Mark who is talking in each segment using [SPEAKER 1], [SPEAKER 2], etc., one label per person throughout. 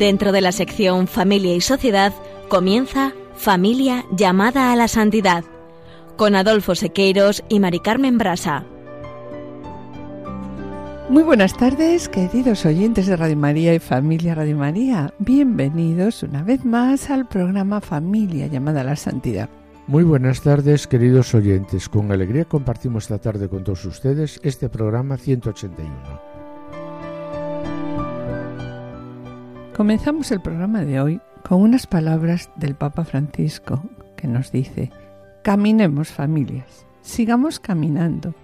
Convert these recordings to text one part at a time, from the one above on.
[SPEAKER 1] Dentro de la sección Familia y Sociedad comienza Familia llamada a la santidad con Adolfo Sequeiros y Mari Carmen Brasa.
[SPEAKER 2] Muy buenas tardes, queridos oyentes de Radio María y Familia Radio María. Bienvenidos una vez más al programa Familia llamada a la Santidad.
[SPEAKER 3] Muy buenas tardes, queridos oyentes. Con alegría compartimos esta tarde con todos ustedes este programa 181.
[SPEAKER 2] Comenzamos el programa de hoy con unas palabras del Papa Francisco que nos dice, caminemos familias, sigamos caminando.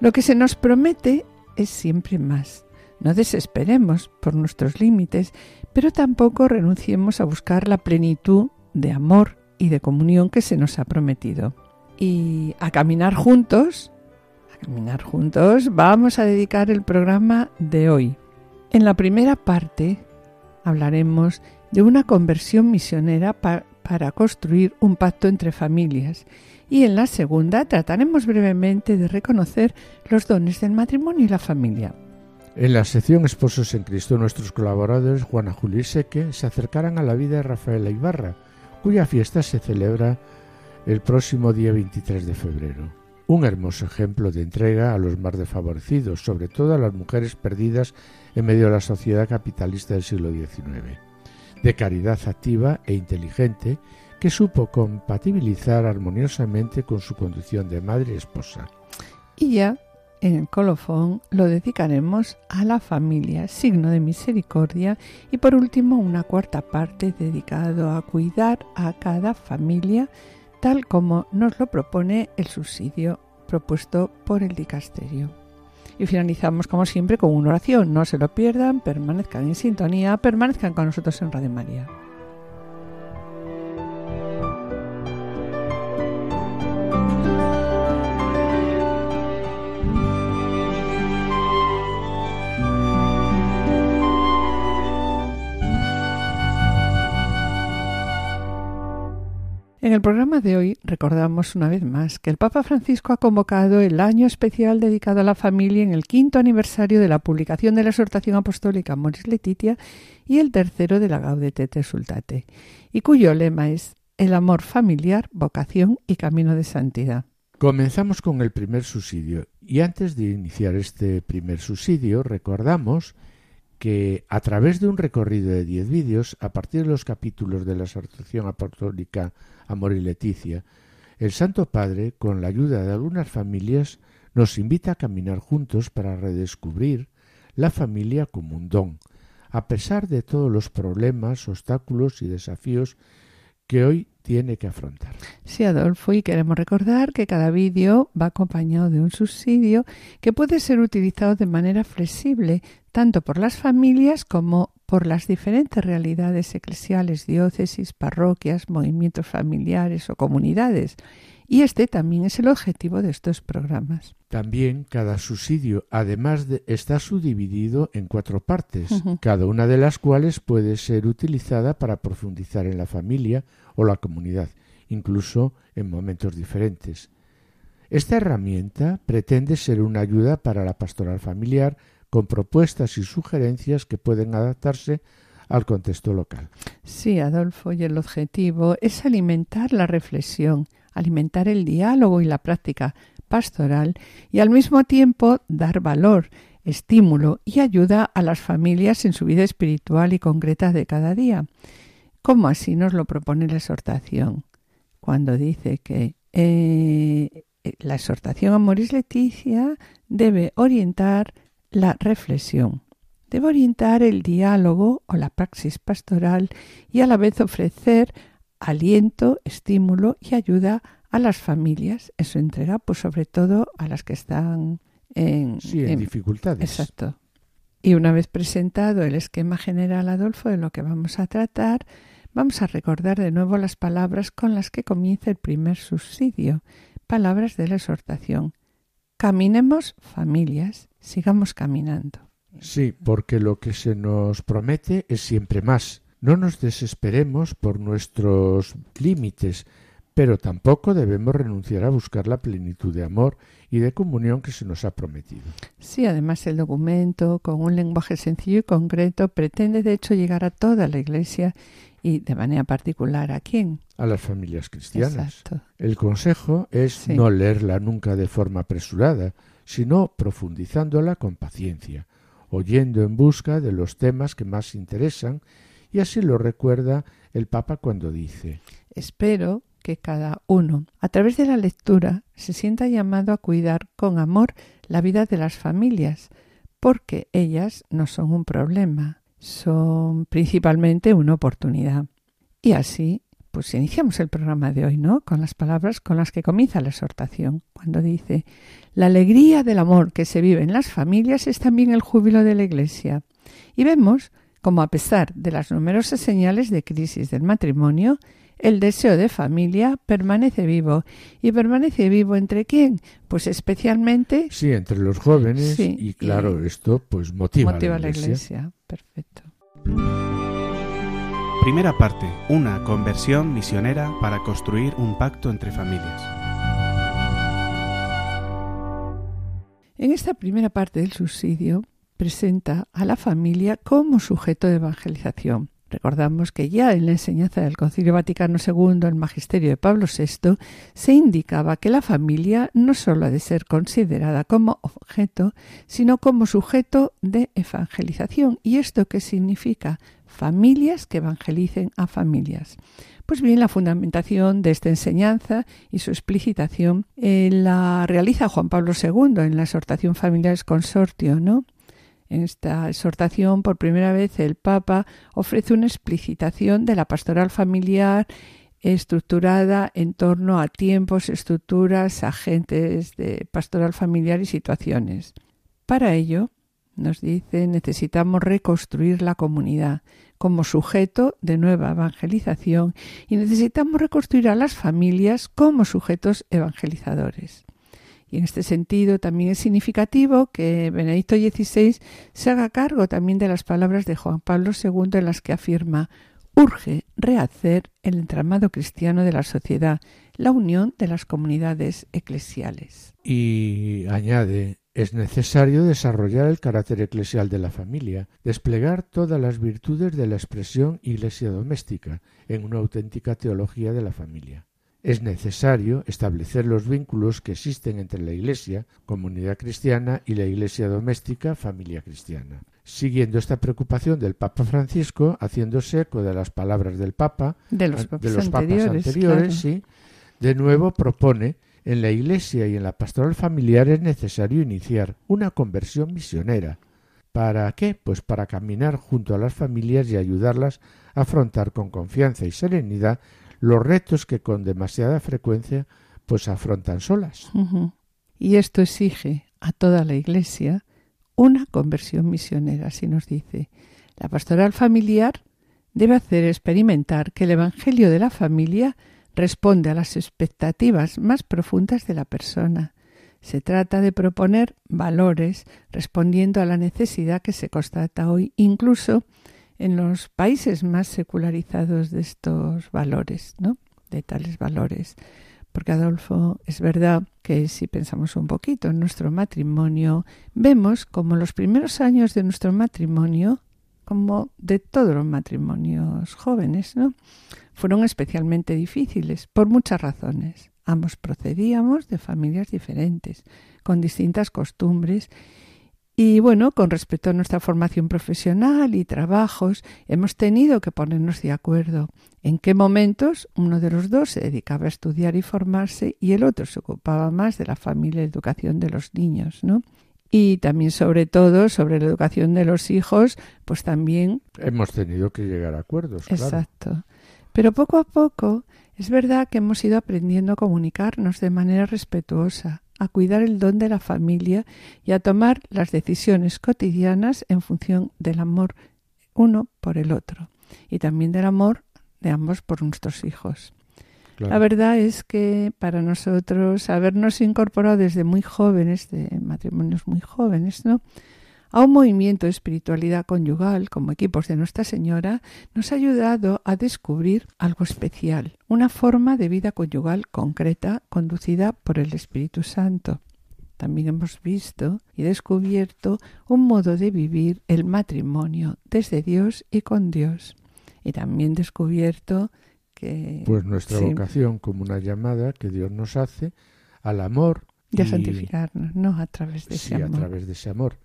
[SPEAKER 2] Lo que se nos promete es siempre más. No desesperemos por nuestros límites, pero tampoco renunciemos a buscar la plenitud de amor y de comunión que se nos ha prometido. Y a caminar juntos, caminar juntos, vamos a dedicar el programa de hoy. En la primera parte hablaremos de una conversión misionera para construir un pacto entre familias y en la segunda trataremos brevemente de reconocer los dones del matrimonio y la familia.
[SPEAKER 3] En la sección Esposos en Cristo, nuestros colaboradores Juana Julio y Seque se acercarán a la vida de Rafaela Ibarra, cuya fiesta se celebra el próximo día 23 de febrero. Un hermoso ejemplo de entrega a los más desfavorecidos, sobre todo a las mujeres perdidas en medio de la sociedad capitalista del siglo XIX. De caridad activa e inteligente que supo compatibilizar armoniosamente con su condición de madre y esposa.
[SPEAKER 2] Y ya en el colofón lo dedicaremos a la familia, signo de misericordia, y por último una cuarta parte dedicado a cuidar a cada familia, tal como nos lo propone el subsidio propuesto por el dicasterio. Y finalizamos como siempre con una oración. No se lo pierdan, permanezcan en sintonía, permanezcan con nosotros en Radio María. En el programa de hoy recordamos una vez más que el Papa Francisco ha convocado el año especial dedicado a la familia en el quinto aniversario de la publicación de la exhortación apostólica Moris Letitia y el tercero de la Gaudete Te Sultate, y cuyo lema es el amor familiar, vocación y camino de santidad.
[SPEAKER 3] Comenzamos con el primer subsidio y antes de iniciar este primer subsidio recordamos que a través de un recorrido de diez vídeos, a partir de los capítulos de la exhortación apostólica Amor y Leticia, el Santo Padre, con la ayuda de algunas familias, nos invita a caminar juntos para redescubrir la familia como un don, a pesar de todos los problemas, obstáculos y desafíos que hoy tiene que afrontar.
[SPEAKER 2] Sí, Adolfo, y queremos recordar que cada vídeo va acompañado de un subsidio que puede ser utilizado de manera flexible tanto por las familias como por las diferentes realidades eclesiales, diócesis, parroquias, movimientos familiares o comunidades. Y este también es el objetivo de estos programas.
[SPEAKER 3] También cada subsidio, además de, está subdividido en cuatro partes, cada una de las cuales puede ser utilizada para profundizar en la familia o la comunidad, incluso en momentos diferentes. Esta herramienta pretende ser una ayuda para la pastoral familiar con propuestas y sugerencias que pueden adaptarse al contexto local.
[SPEAKER 2] Sí, Adolfo, y el objetivo es alimentar la reflexión, alimentar el diálogo y la práctica pastoral y al mismo tiempo dar valor, estímulo y ayuda a las familias en su vida espiritual y concreta de cada día. Como así nos lo propone la exhortación, cuando dice que eh, la exhortación a Moris Leticia debe orientar la reflexión, debe orientar el diálogo o la praxis pastoral y a la vez ofrecer aliento, estímulo y ayuda a las familias en su entrega, pues sobre todo a las que están en,
[SPEAKER 3] en dificultades.
[SPEAKER 2] Exacto. Y una vez presentado el esquema general, Adolfo, de lo que vamos a tratar, vamos a recordar de nuevo las palabras con las que comienza el primer subsidio, palabras de la exhortación. Caminemos familias, sigamos caminando.
[SPEAKER 3] Sí, porque lo que se nos promete es siempre más. No nos desesperemos por nuestros límites, pero tampoco debemos renunciar a buscar la plenitud de amor y de comunión que se nos ha prometido.
[SPEAKER 2] Sí, además el documento, con un lenguaje sencillo y concreto, pretende de hecho llegar a toda la Iglesia y de manera particular a quién?
[SPEAKER 3] A las familias cristianas. El consejo es no leerla nunca de forma apresurada, sino profundizándola con paciencia, oyendo en busca de los temas que más interesan, y así lo recuerda el Papa cuando dice
[SPEAKER 2] Espero que cada uno, a través de la lectura, se sienta llamado a cuidar con amor la vida de las familias, porque ellas no son un problema, son principalmente una oportunidad. Y así, pues iniciamos el programa de hoy, ¿no? Con las palabras con las que comienza la exhortación, cuando dice, la alegría del amor que se vive en las familias es también el júbilo de la Iglesia. Y vemos como a pesar de las numerosas señales de crisis del matrimonio, el deseo de familia permanece vivo. ¿Y permanece vivo entre quién? Pues especialmente...
[SPEAKER 3] Sí, entre los jóvenes y claro, esto pues motiva,
[SPEAKER 2] motiva a la iglesia. Perfecto.
[SPEAKER 4] Primera parte, una conversión misionera para construir un pacto entre familias.
[SPEAKER 2] En esta primera parte del subsidio presenta a la familia como sujeto de evangelización. Recordamos que ya en la enseñanza del Concilio Vaticano II, el magisterio de Pablo VI, se indicaba que la familia no sólo ha de ser considerada como objeto, sino como sujeto de evangelización. ¿Y esto qué significa? Familias que evangelicen a familias. Pues bien, la fundamentación de esta enseñanza y su explicitación eh, la realiza Juan Pablo II en la exhortación Familiares Consortio, ¿no? En esta exhortación, por primera vez, el Papa ofrece una explicitación de la pastoral familiar estructurada en torno a tiempos, estructuras, agentes de pastoral familiar y situaciones. Para ello, nos dice, necesitamos reconstruir la comunidad como sujeto de nueva evangelización y necesitamos reconstruir a las familias como sujetos evangelizadores. Y en este sentido también es significativo que Benedicto XVI se haga cargo también de las palabras de Juan Pablo II en las que afirma urge rehacer el entramado cristiano de la sociedad, la unión de las comunidades eclesiales.
[SPEAKER 3] Y añade, es necesario desarrollar el carácter eclesial de la familia, desplegar todas las virtudes de la expresión iglesia doméstica en una auténtica teología de la familia es necesario establecer los vínculos que existen entre la Iglesia, comunidad cristiana, y la Iglesia doméstica, familia cristiana. Siguiendo esta preocupación del Papa Francisco, haciéndose eco de las palabras del Papa,
[SPEAKER 2] de los, papas anteriores,
[SPEAKER 3] sí, de nuevo propone en la Iglesia y en la pastoral familiar es necesario iniciar una conversión misionera. ¿Para qué? Pues para caminar junto a las familias y ayudarlas a afrontar con confianza y serenidad los retos que con demasiada frecuencia pues afrontan solas.
[SPEAKER 2] Y esto exige a toda la Iglesia una conversión misionera, así nos dice. La pastoral familiar debe hacer experimentar que el Evangelio de la familia responde a las expectativas más profundas de la persona. Se trata de proponer valores respondiendo a la necesidad que se constata hoy, incluso en los países más secularizados de estos valores, ¿no? De tales valores. Porque Adolfo, es verdad que si pensamos un poquito en nuestro matrimonio, vemos como los primeros años de nuestro matrimonio, como de todos los matrimonios jóvenes, ¿no? Fueron especialmente difíciles por muchas razones. Ambos procedíamos de familias diferentes, con distintas costumbres y bueno, con respecto a nuestra formación profesional y trabajos, hemos tenido que ponernos de acuerdo en qué momentos uno de los dos se dedicaba a estudiar y formarse y el otro se ocupaba más de la familia y educación de los niños, ¿no? Y también sobre todo sobre la educación de los hijos, pues también
[SPEAKER 3] hemos tenido que llegar a acuerdos.
[SPEAKER 2] Exacto. Pero poco a poco es verdad que hemos ido aprendiendo a comunicarnos de manera respetuosa, a cuidar el don de la familia y a tomar las decisiones cotidianas en función del amor uno por el otro y también del amor de ambos por nuestros hijos. La verdad es que para nosotros habernos incorporado desde muy jóvenes, de matrimonios muy jóvenes, ¿no? A un movimiento de espiritualidad conyugal como equipos de Nuestra Señora, nos ha ayudado a descubrir algo especial, una forma de vida conyugal concreta conducida por el Espíritu Santo. También hemos visto y descubierto un modo de vivir el matrimonio desde Dios y con Dios. Y también descubierto que...
[SPEAKER 3] Pues nuestra vocación como una llamada que Dios nos hace al amor.
[SPEAKER 2] Y a santificarnos, ¿no? A través de ese amor.
[SPEAKER 3] a través de ese amor.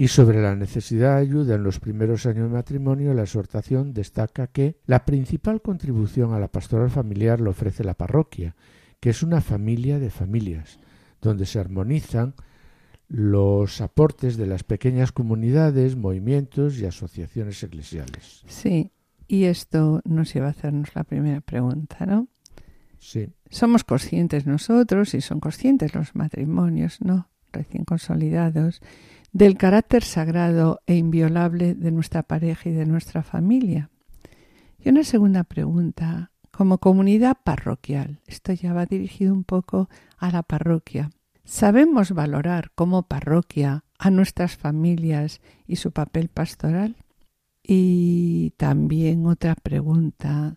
[SPEAKER 3] Y sobre la necesidad de ayuda en los primeros años de matrimonio, la exhortación destaca que la principal contribución a la pastoral familiar lo ofrece la parroquia, que es una familia de familias, donde se armonizan los aportes de las pequeñas comunidades, movimientos y asociaciones eclesiales.
[SPEAKER 2] Sí, y esto nos lleva a hacernos la primera pregunta, ¿no?
[SPEAKER 3] Sí.
[SPEAKER 2] Somos conscientes nosotros y son conscientes los matrimonios, ¿no? Recién consolidados, del carácter sagrado e inviolable de nuestra pareja y de nuestra familia. Y una segunda pregunta, como comunidad parroquial, esto ya va dirigido un poco a la parroquia. ¿Sabemos valorar como parroquia a nuestras familias y su papel pastoral? Y también otra pregunta,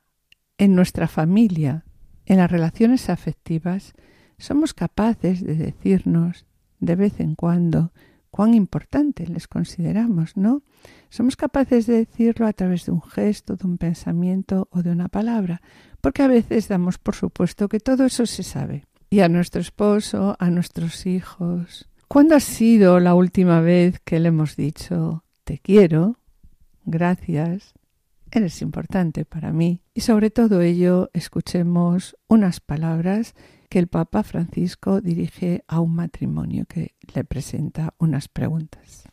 [SPEAKER 2] en nuestra familia, en las relaciones afectivas, somos capaces de decirnos de vez en cuando cuán importante les consideramos, ¿no? Somos capaces de decirlo a través de un gesto, de un pensamiento o de una palabra, porque a veces damos por supuesto que todo eso se sabe. Y a nuestro esposo, a nuestros hijos. ¿Cuándo ha sido la última vez que le hemos dicho te quiero, gracias, eres importante para mí? Y sobre todo ello escuchemos unas palabras que el Papa Francisco dirige a un matrimonio que le presenta unas preguntas.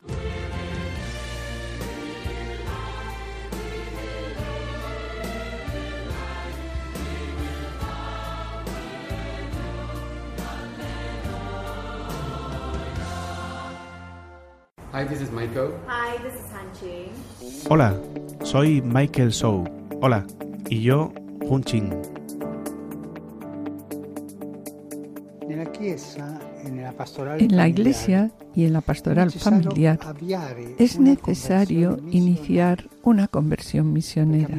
[SPEAKER 5] Hi, this is Michael.
[SPEAKER 6] Hi, this is Hanchi.
[SPEAKER 4] Hola, soy Michael Sou. Hola, y yo, Hun Ching.
[SPEAKER 2] En la iglesia y en la pastoral familiar. es necesario iniciar una conversión misionera,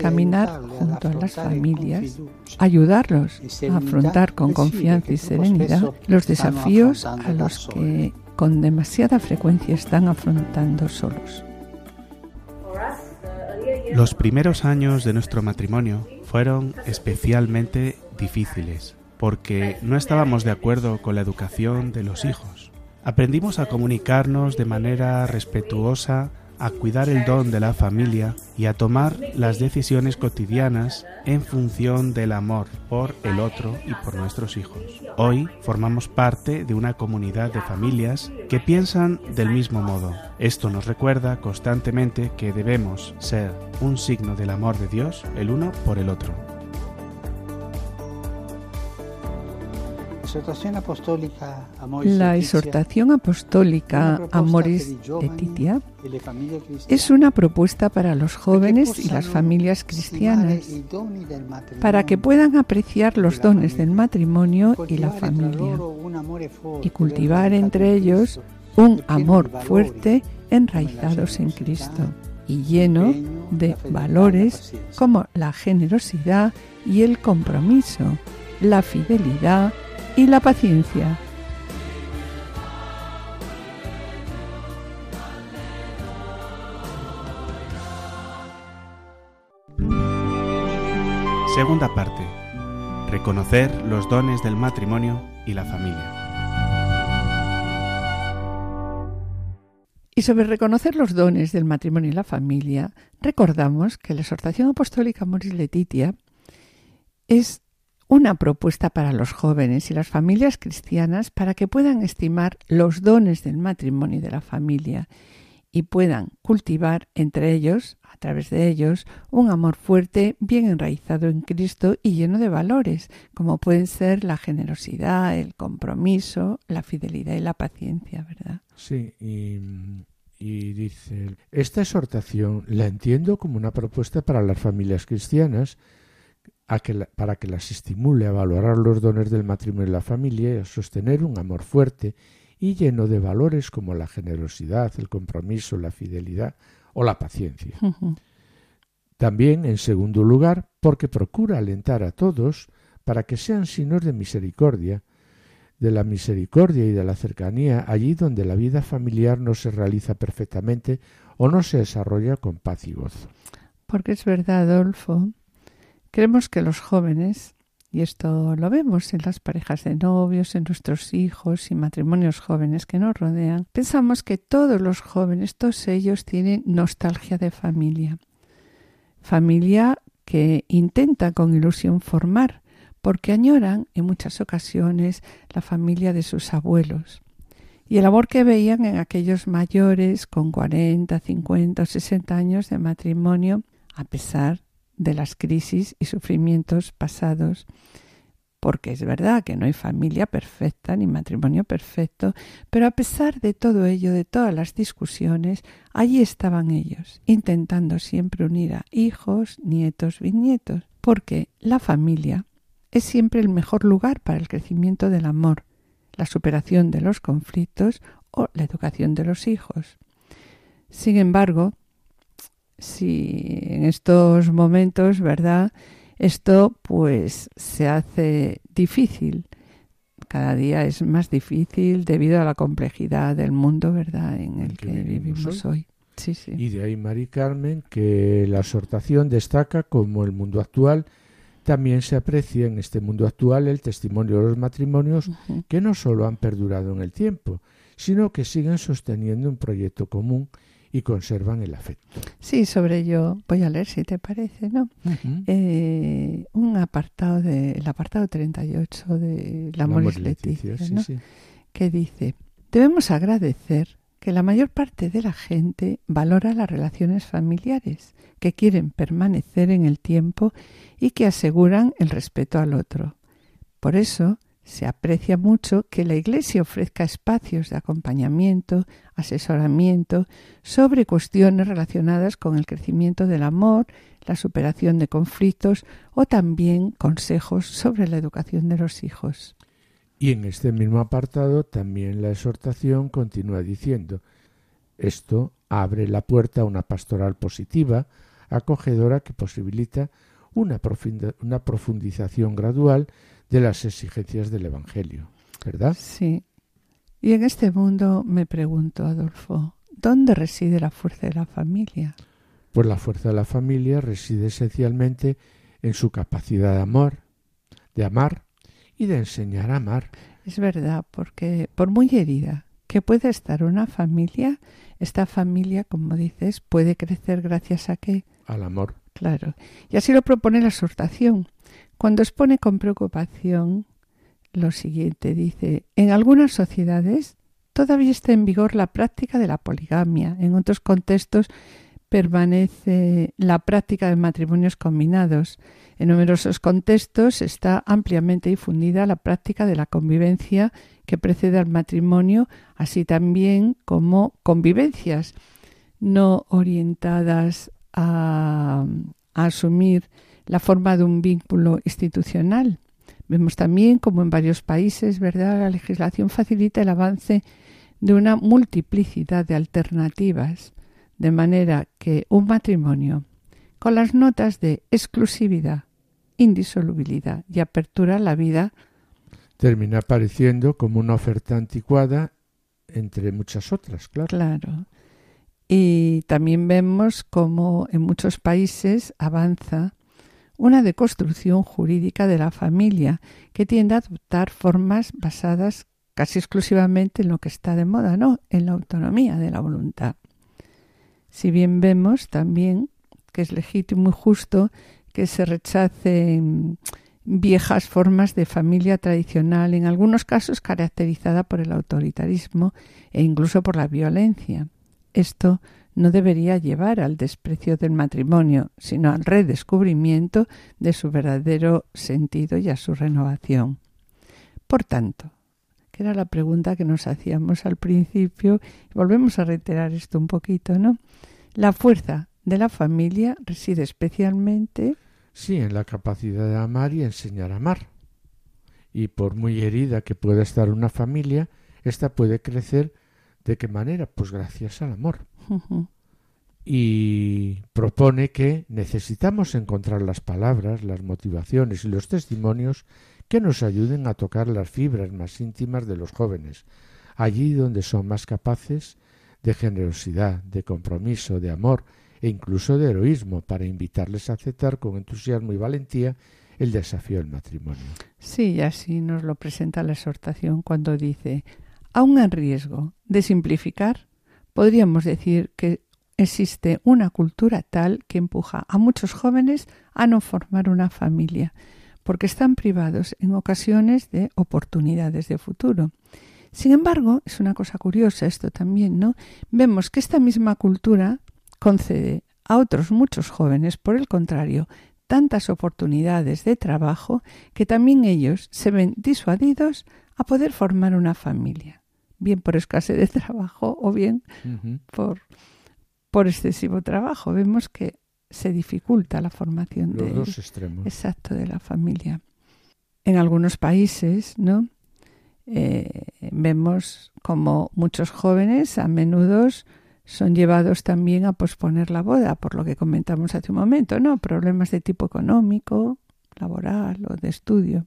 [SPEAKER 2] caminar junto a las familias, ayudarlos a afrontar con confianza y serenidad los desafíos a los que con demasiada frecuencia están afrontando solos.
[SPEAKER 4] Los primeros años de nuestro matrimonio fueron especialmente difíciles porque no estábamos de acuerdo con la educación de los hijos. Aprendimos a comunicarnos de manera respetuosa, a cuidar el don de la familia y a tomar las decisiones cotidianas en función del amor por el otro y por nuestros hijos. Hoy formamos parte de una comunidad de familias que piensan del mismo modo. Esto nos recuerda constantemente que debemos ser un signo del amor de Dios el uno por el otro.
[SPEAKER 2] La exhortación apostólica Amoris Letitia es una propuesta para los jóvenes y las familias cristianas para que puedan apreciar los dones del matrimonio y la familia y cultivar entre ellos un amor fuerte enraizados en Cristo y lleno de valores como la generosidad y el compromiso, la fidelidad, y la paciencia.
[SPEAKER 4] Segunda parte. Reconocer los dones del matrimonio y la familia.
[SPEAKER 2] Y sobre reconocer los dones del matrimonio y la familia, recordamos que la exhortación apostólica Moris Letitia es una propuesta para los jóvenes y las familias cristianas para que puedan estimar los dones del matrimonio y de la familia y puedan cultivar entre ellos, a través de ellos, un amor fuerte, bien enraizado en Cristo y lleno de valores, como pueden ser la generosidad, el compromiso, la fidelidad y la paciencia, ¿verdad?
[SPEAKER 3] Sí, y, y dice, esta exhortación la entiendo como una propuesta para las familias cristianas, para que las estimule a valorar los dones del matrimonio y la familia y a sostener un amor fuerte y lleno de valores como la generosidad, el compromiso, la fidelidad o la paciencia. También, en segundo lugar, porque procura alentar a todos para que sean signos de misericordia, de la misericordia y de la cercanía allí donde la vida familiar no se realiza perfectamente o no se desarrolla con paz y gozo.
[SPEAKER 2] Porque es verdad, Adolfo, creemos que los jóvenes, y esto lo vemos en las parejas de novios, en nuestros hijos y matrimonios jóvenes que nos rodean, pensamos que todos los jóvenes, todos ellos tienen nostalgia de familia. Familia que intenta con ilusión formar, porque añoran en muchas ocasiones la familia de sus abuelos y el amor que veían en aquellos mayores con 40, 50 o 60 años de matrimonio, a pesar de las crisis y sufrimientos pasados. Porque es verdad que no hay familia perfecta ni matrimonio perfecto, pero a pesar de todo ello, de todas las discusiones, allí estaban ellos, intentando siempre unir a hijos, nietos, bisnietos, porque la familia es siempre el mejor lugar para el crecimiento del amor, la superación de los conflictos o la educación de los hijos. Sin embargo, si en estos momentos, ¿verdad? Esto pues se hace difícil. Cada día es más difícil debido a la complejidad del mundo, ¿verdad?, en el que, vivimos, hoy. Sí, sí.
[SPEAKER 3] Y de ahí, Mari Carmen, que la exhortación destaca como el mundo actual también se aprecia en este mundo actual el testimonio de los matrimonios que no solo han perdurado en el tiempo, sino que siguen sosteniendo un proyecto común y conservan el afecto.
[SPEAKER 2] Sí, sobre ello voy a leer si te parece, ¿no? Eh, un apartado de el apartado 38 de La Amor Leticia, ¿no? que dice, debemos agradecer que la mayor parte de la gente valora las relaciones familiares, que quieren permanecer en el tiempo y que aseguran el respeto al otro. Por eso se aprecia mucho que la Iglesia ofrezca espacios de acompañamiento, asesoramiento sobre cuestiones relacionadas con el crecimiento del amor, la superación de conflictos o también consejos sobre la educación de los hijos.
[SPEAKER 3] Y en este mismo apartado también la exhortación continúa diciendo esto abre la puerta a una pastoral positiva, acogedora que posibilita una, profundización gradual de las exigencias del Evangelio, ¿verdad?
[SPEAKER 2] Sí. Y en este mundo me pregunto, Adolfo, ¿dónde reside la fuerza de la familia?
[SPEAKER 3] Pues la fuerza de la familia reside esencialmente en su capacidad de amor, de amar y de enseñar a amar.
[SPEAKER 2] Es verdad, porque por muy herida que pueda estar una familia, esta familia, como dices, puede crecer gracias a qué?
[SPEAKER 3] Al amor.
[SPEAKER 2] Claro. Y así lo propone la exhortación. Cuando expone con preocupación lo siguiente, dice, en algunas sociedades todavía está en vigor la práctica de la poligamia. En otros contextos permanece la práctica de matrimonios combinados. En numerosos contextos está ampliamente difundida la práctica de la convivencia que precede al matrimonio, así también como convivencias no orientadas a, asumir la forma de un vínculo institucional. Vemos también como en varios países, ¿verdad?, la legislación facilita el avance de una multiplicidad de alternativas, de manera que un matrimonio con las notas de exclusividad, indisolubilidad y apertura a la vida
[SPEAKER 3] termina apareciendo como una oferta anticuada entre muchas otras, claro.
[SPEAKER 2] Claro. Y también vemos cómo en muchos países avanza una deconstrucción jurídica de la familia que tiende a adoptar formas basadas casi exclusivamente en lo que está de moda, ¿no? En la autonomía de la voluntad. Si bien vemos también que es legítimo y justo que se rechacen viejas formas de familia tradicional, en algunos casos caracterizada por el autoritarismo e incluso por la violencia. Esto no debería llevar al desprecio del matrimonio, sino al redescubrimiento de su verdadero sentido y a su renovación. Por tanto, que era la pregunta que nos hacíamos al principio, volvemos a reiterar esto un poquito, ¿no? La fuerza de la familia reside especialmente
[SPEAKER 3] Sí, en la capacidad de amar y enseñar a amar. Y por muy herida que pueda estar una familia, esta puede crecer de qué manera? Pues gracias al amor. Y propone que necesitamos encontrar las palabras, las motivaciones y los testimonios que nos ayuden a tocar las fibras más íntimas de los jóvenes, allí donde son más capaces de generosidad, de compromiso, de amor e incluso de heroísmo, para invitarles a aceptar con entusiasmo y valentía el desafío del matrimonio.
[SPEAKER 2] Sí, así nos lo presenta la exhortación cuando dice, aun en riesgo de simplificar, podríamos decir que existe una cultura tal que empuja a muchos jóvenes a no formar una familia, porque están privados en ocasiones de oportunidades de futuro. Sin embargo, es una cosa curiosa esto también, ¿no? Vemos que esta misma cultura concede a otros muchos jóvenes, por el contrario, tantas oportunidades de trabajo que también ellos se ven disuadidos a poder formar una familia, bien por escasez de trabajo o bien por, por excesivo trabajo. Vemos que se dificulta la formación
[SPEAKER 3] Los
[SPEAKER 2] de,
[SPEAKER 3] dos extremos.
[SPEAKER 2] exacto de la familia. En algunos países, ¿no? Eh, vemos como muchos jóvenes a menudo son llevados también a posponer la boda, por lo que comentamos hace un momento, ¿no? Problemas de tipo económico, laboral o de estudio.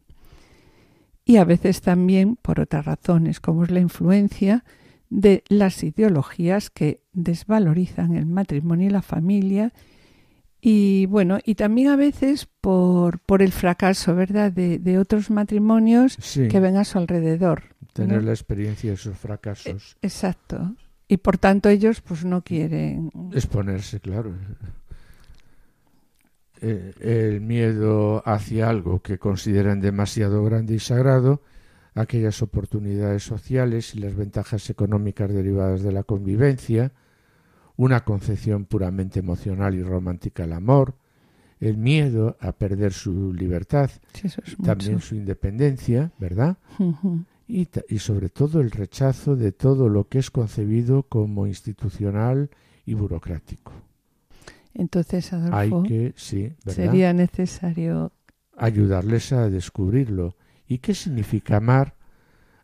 [SPEAKER 2] Y a veces también por otras razones, como es la influencia de las ideologías que desvalorizan el matrimonio y la familia y bueno, y también a veces por, por el fracaso, ¿verdad?, de, de otros matrimonios
[SPEAKER 3] Sí,
[SPEAKER 2] que ven a su alrededor.
[SPEAKER 3] tener
[SPEAKER 2] ¿no?
[SPEAKER 3] la experiencia de esos fracasos.
[SPEAKER 2] Exacto. Y por tanto ellos pues no quieren.
[SPEAKER 3] Exponerse, claro. Eh, el miedo hacia algo que consideran demasiado grande y sagrado, aquellas oportunidades sociales y las ventajas económicas derivadas de la convivencia, una concepción puramente emocional y romántica del amor, el miedo a perder su libertad,
[SPEAKER 2] Sí, eso es
[SPEAKER 3] también
[SPEAKER 2] mucho.
[SPEAKER 3] su independencia, ¿verdad? Y, y sobre todo el rechazo de todo lo que es concebido como institucional y burocrático.
[SPEAKER 2] Entonces,
[SPEAKER 3] Hay
[SPEAKER 2] Adolfo,
[SPEAKER 3] que, sí, ¿verdad?
[SPEAKER 2] sería necesario.
[SPEAKER 3] ayudarles a descubrirlo. ¿Y qué significa amar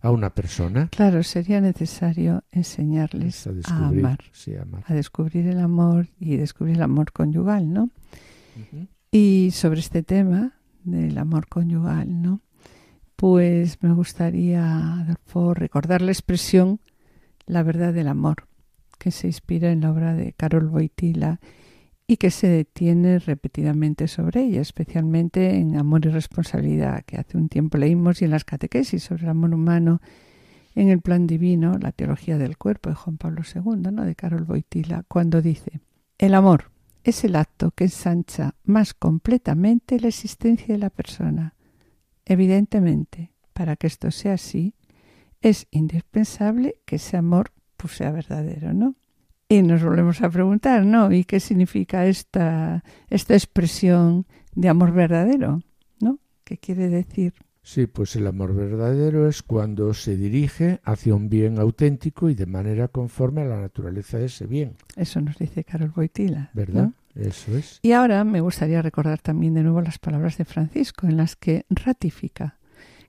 [SPEAKER 3] a una persona?
[SPEAKER 2] Claro, sería necesario enseñarles
[SPEAKER 3] a
[SPEAKER 2] amar,
[SPEAKER 3] sí, amar.
[SPEAKER 2] a descubrir el amor y descubrir el amor conyugal, ¿no? Y sobre este tema del amor conyugal, ¿no? Pues me gustaría, Adolfo, recordar la expresión la verdad del amor, que se inspira en la obra de Carol Boitila y que se detiene repetidamente sobre ella, especialmente en Amor y Responsabilidad, que hace un tiempo leímos, y en las catequesis sobre el amor humano en el plan divino, la teología del cuerpo de Juan Pablo II, ¿no? de Carol Boitila, cuando dice, el amor es el acto que ensancha más completamente la existencia de la persona. Evidentemente, para que esto sea así, es indispensable que ese amor pues, sea verdadero, ¿no? Y nos volvemos a preguntar, ¿no? ¿Y qué significa esta, esta expresión de amor verdadero? ¿No? ¿Qué quiere decir?
[SPEAKER 3] Sí, pues el amor verdadero es cuando se dirige hacia un bien auténtico y de manera conforme a la naturaleza de ese bien,
[SPEAKER 2] Eso nos dice Carol Boitila.
[SPEAKER 3] ¿verdad?
[SPEAKER 2] ¿no?
[SPEAKER 3] Eso es.
[SPEAKER 2] Y ahora me gustaría recordar también de nuevo las palabras de Francisco, en las que ratifica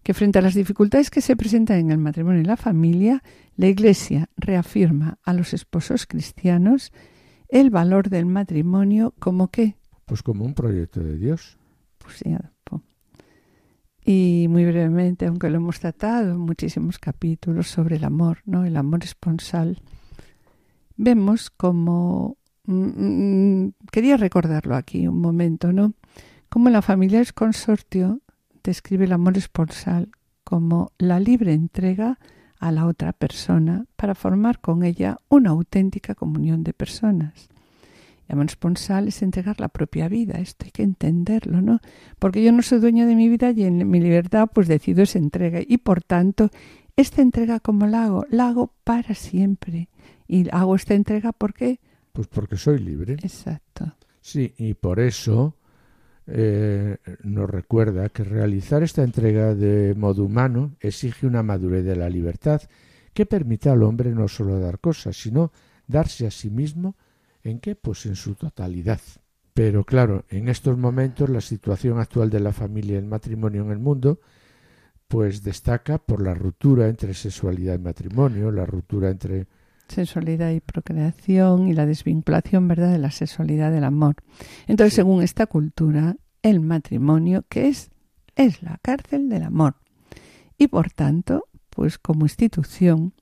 [SPEAKER 2] que frente a las dificultades que se presentan en el matrimonio y la familia, la Iglesia reafirma a los esposos cristianos el valor del matrimonio como que,
[SPEAKER 3] Pues como un proyecto de Dios.
[SPEAKER 2] pues sí. Y muy brevemente, aunque lo hemos tratado en muchísimos capítulos sobre el amor, ¿no? El amor esponsal, vemos como mm, mm, quería recordarlo aquí un momento, ¿no? Como la familia es consortio describe el amor esponsal como la libre entrega a la otra persona para formar con ella una auténtica comunión de personas. El amor esponsal es entregar la propia vida, esto hay que entenderlo, ¿no? Porque yo no soy dueño de mi vida y en mi libertad pues decido esa entrega y por tanto esta entrega como la hago, la hago para siempre y hago esta entrega porque
[SPEAKER 3] Pues porque soy libre.
[SPEAKER 2] exacto,
[SPEAKER 3] Sí, y por eso eh, nos recuerda que realizar esta entrega de modo humano exige una madurez de la libertad que permita al hombre no solo dar cosas, sino darse a sí mismo en qué? Pues en su totalidad. Pero claro, en estos momentos la situación actual de la familia y el matrimonio en el mundo pues destaca por la ruptura entre sexualidad y matrimonio, la ruptura entre
[SPEAKER 2] sensualidad y procreación y la desvinculación, ¿verdad?, de la sexualidad del amor. Entonces, según esta cultura, el matrimonio, que es, es la cárcel del amor. Y por tanto, pues como institución,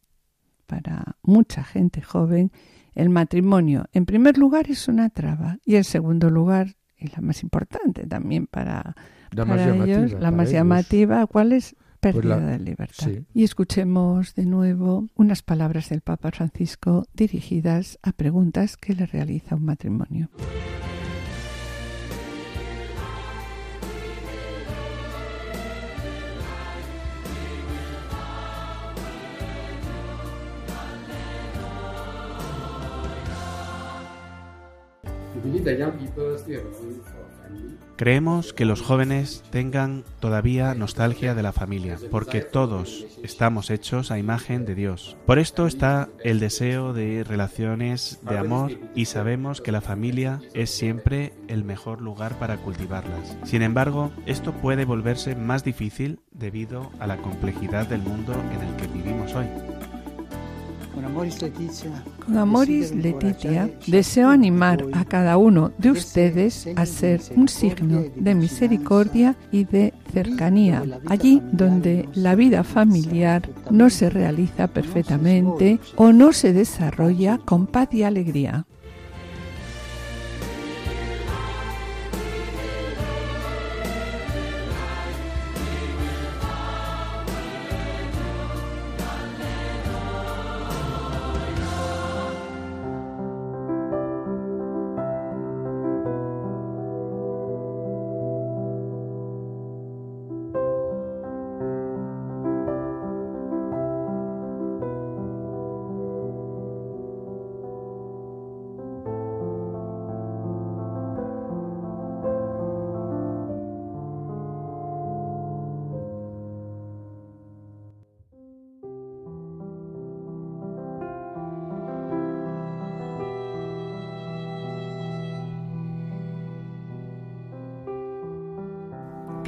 [SPEAKER 2] para mucha gente joven, el matrimonio, en primer lugar, es una traba y en segundo lugar, y la más importante también para,
[SPEAKER 3] la
[SPEAKER 2] para
[SPEAKER 3] más
[SPEAKER 2] ellos, la
[SPEAKER 3] para
[SPEAKER 2] más
[SPEAKER 3] ellos.
[SPEAKER 2] llamativa, ¿cuál es?
[SPEAKER 3] Pues
[SPEAKER 2] Pérdida
[SPEAKER 3] la-
[SPEAKER 2] de libertad.
[SPEAKER 3] sí.
[SPEAKER 2] Y escuchemos de nuevo unas palabras del Papa Francisco dirigidas a preguntas que le realiza un matrimonio.
[SPEAKER 4] Creemos que los jóvenes tengan todavía nostalgia de la familia, porque todos estamos hechos a imagen de Dios. Por esto está el deseo de relaciones de amor y sabemos que la familia es siempre el mejor lugar para cultivarlas. Sin embargo, esto puede volverse más difícil debido a la complejidad del mundo en el que vivimos hoy.
[SPEAKER 7] Con Amoris
[SPEAKER 2] Letitia deseo animar a cada uno de ustedes a ser un signo de misericordia y de cercanía, allí donde la vida familiar no se realiza perfectamente o no se desarrolla con paz y alegría.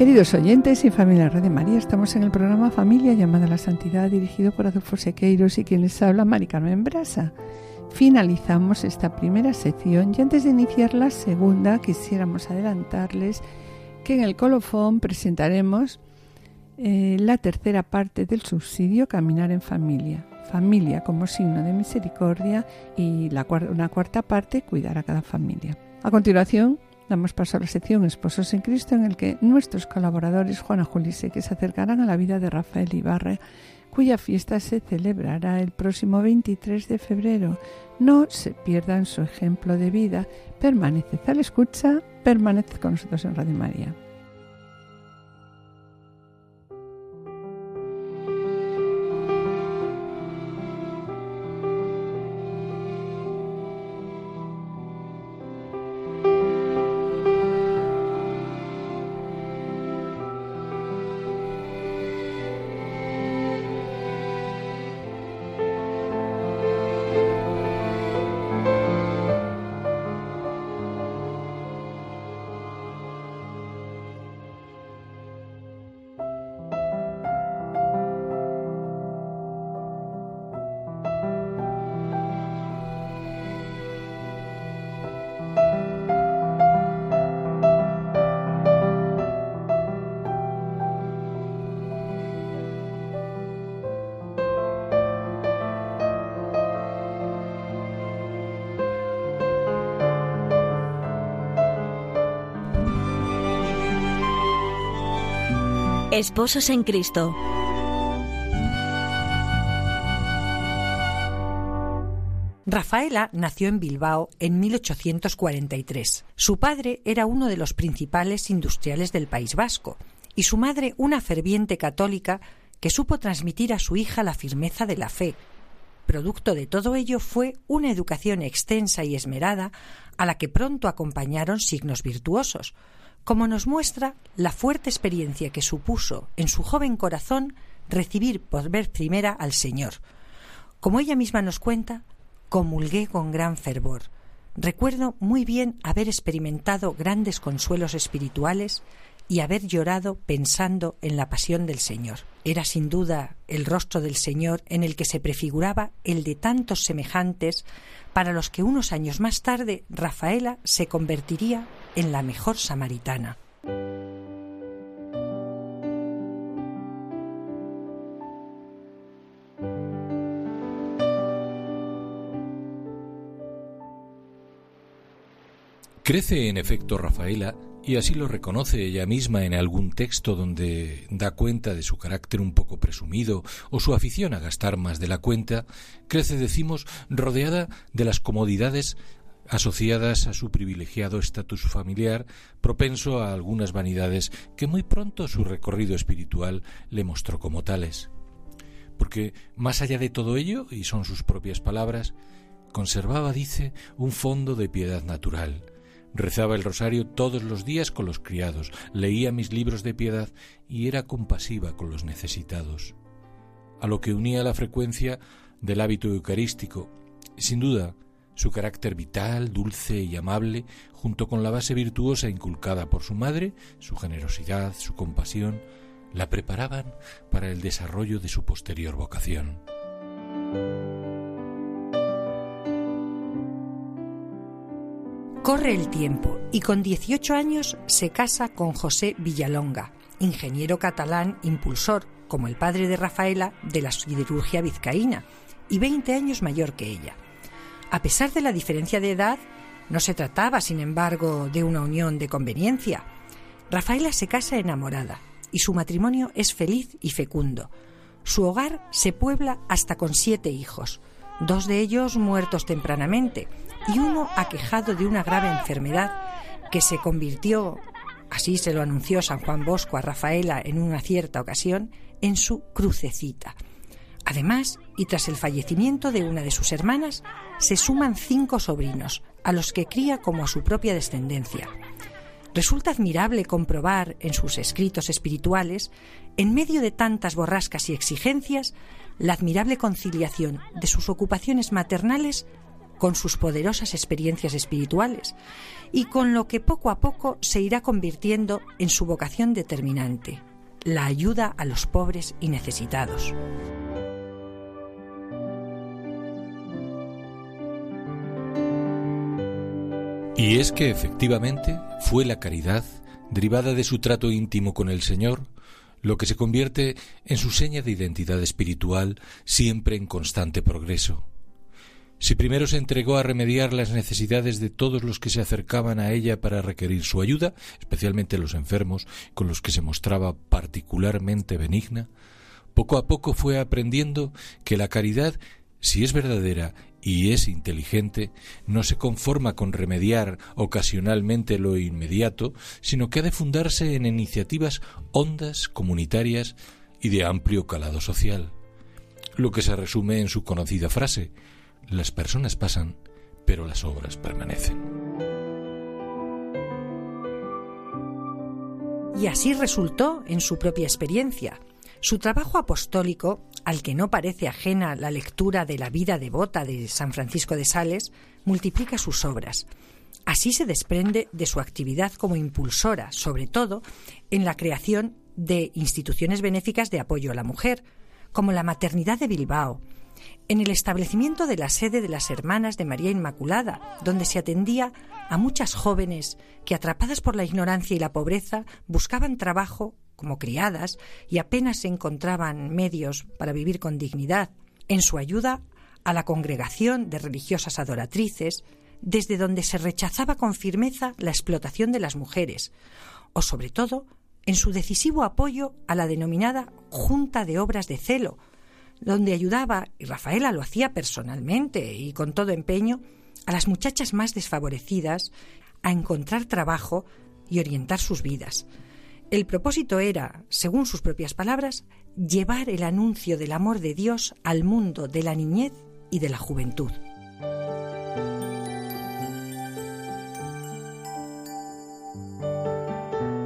[SPEAKER 2] Queridos oyentes y familia Red de María, estamos en el programa Familia llamada a la Santidad, dirigido por Adolfo Sequeiros y quien les habla, Mari Carmen Brasa. Finalizamos esta primera sección y antes de iniciar la segunda quisiéramos adelantarles que en el colofón presentaremos eh, la tercera parte del subsidio Caminar en Familia. Familia como signo de misericordia y la una cuarta parte Cuidar a cada familia. A continuación, damos paso a la sección Esposos en Cristo en el que nuestros colaboradores Juana Julise que se acercarán a la vida de Rafael Ibarra cuya fiesta se celebrará el próximo 23 de febrero. No se pierdan su ejemplo de vida. Permaneced a la escucha, permaneced con nosotros en Radio María.
[SPEAKER 1] Esposos en Cristo.
[SPEAKER 8] Rafaela nació en Bilbao en 1843. Su padre era uno de los principales industriales del País Vasco y su madre una ferviente católica que supo transmitir a su hija la firmeza de la fe. Producto de todo ello fue una educación extensa y esmerada a la que pronto acompañaron signos virtuosos, como nos muestra la fuerte experiencia que supuso en su joven corazón recibir por vez primera al Señor. Como ella misma nos cuenta, comulgué con gran fervor. Recuerdo muy bien haber experimentado grandes consuelos espirituales y haber llorado pensando en la pasión del Señor. Era sin duda el rostro del Señor en el que se prefiguraba el de tantos semejantes para los que unos años más tarde Rafaela se convertiría en la mejor samaritana.
[SPEAKER 9] Crece en efecto Rafaela y así lo reconoce ella misma en algún texto donde da cuenta de su carácter un poco presumido o su afición a gastar más de la cuenta, crece, decimos, rodeada de las comodidades asociadas a su privilegiado estatus familiar, propenso a algunas vanidades que muy pronto su recorrido espiritual le mostró como tales. Porque, más allá de todo ello, y son sus propias palabras, conservaba, dice, un fondo de piedad natural, Rezaba el rosario todos los días con los criados, leía mis libros de piedad y era compasiva con los necesitados. A lo que unía la frecuencia del hábito eucarístico, sin duda, su carácter vital, dulce y amable, junto con la base virtuosa inculcada por su madre, su generosidad, su compasión, la preparaban para el desarrollo de su posterior vocación.
[SPEAKER 8] Corre el tiempo y con 18 años se casa con José Villalonga, ingeniero catalán impulsor, como el padre de Rafaela, de la siderurgia vizcaína, y 20 años mayor que ella. A pesar de la diferencia de edad, no se trataba, sin embargo, de una unión de conveniencia. Rafaela se casa enamorada y su matrimonio es feliz y fecundo. Su hogar se puebla hasta con siete hijos, dos de ellos muertos tempranamente, y uno aquejado de una grave enfermedad que se convirtió, así se lo anunció San Juan Bosco a Rafaela en una cierta ocasión, en su crucecita. Además, y tras el fallecimiento de una de sus hermanas, se suman cinco sobrinos, a los que cría como a su propia descendencia. Resulta admirable comprobar en sus escritos espirituales, en medio de tantas borrascas y exigencias, la admirable conciliación de sus ocupaciones maternales con sus poderosas experiencias espirituales y con lo que poco a poco se irá convirtiendo en su vocación determinante, la ayuda a los pobres y necesitados.
[SPEAKER 9] Y es que efectivamente fue la caridad, derivada de su trato íntimo con el Señor, lo que se convierte en su seña de identidad espiritual siempre en constante progreso. Si primero se entregó a remediar las necesidades de todos los que se acercaban a ella para requerir su ayuda, especialmente los enfermos, con los que se mostraba particularmente benigna, poco a poco fue aprendiendo que la caridad, si es verdadera y es inteligente, no se conforma con remediar ocasionalmente lo inmediato, sino que ha de fundarse en iniciativas hondas, comunitarias y de amplio calado social. Lo que se resume en su conocida frase las personas pasan, pero las obras permanecen.
[SPEAKER 8] Y así resultó en su propia experiencia. Su trabajo apostólico, al que no parece ajena la lectura de la vida devota de San Francisco de Sales, multiplica sus obras. Así se desprende de su actividad como impulsora, sobre todo en la creación de instituciones benéficas de apoyo a la mujer, como la Maternidad de Bilbao, en el establecimiento de la sede de las Hermanas de María Inmaculada, donde se atendía a muchas jóvenes que, atrapadas por la ignorancia y la pobreza, buscaban trabajo como criadas y apenas encontraban medios para vivir con dignidad, en su ayuda a la congregación de religiosas adoratrices, desde donde se rechazaba con firmeza la explotación de las mujeres, o sobre todo en su decisivo apoyo a la denominada Junta de Obras de Celo, donde ayudaba, y Rafaela lo hacía personalmente y con todo empeño, a las muchachas más desfavorecidas a encontrar trabajo y orientar sus vidas. El propósito era, según sus propias palabras, llevar el anuncio del amor de Dios al mundo de la niñez y de la juventud.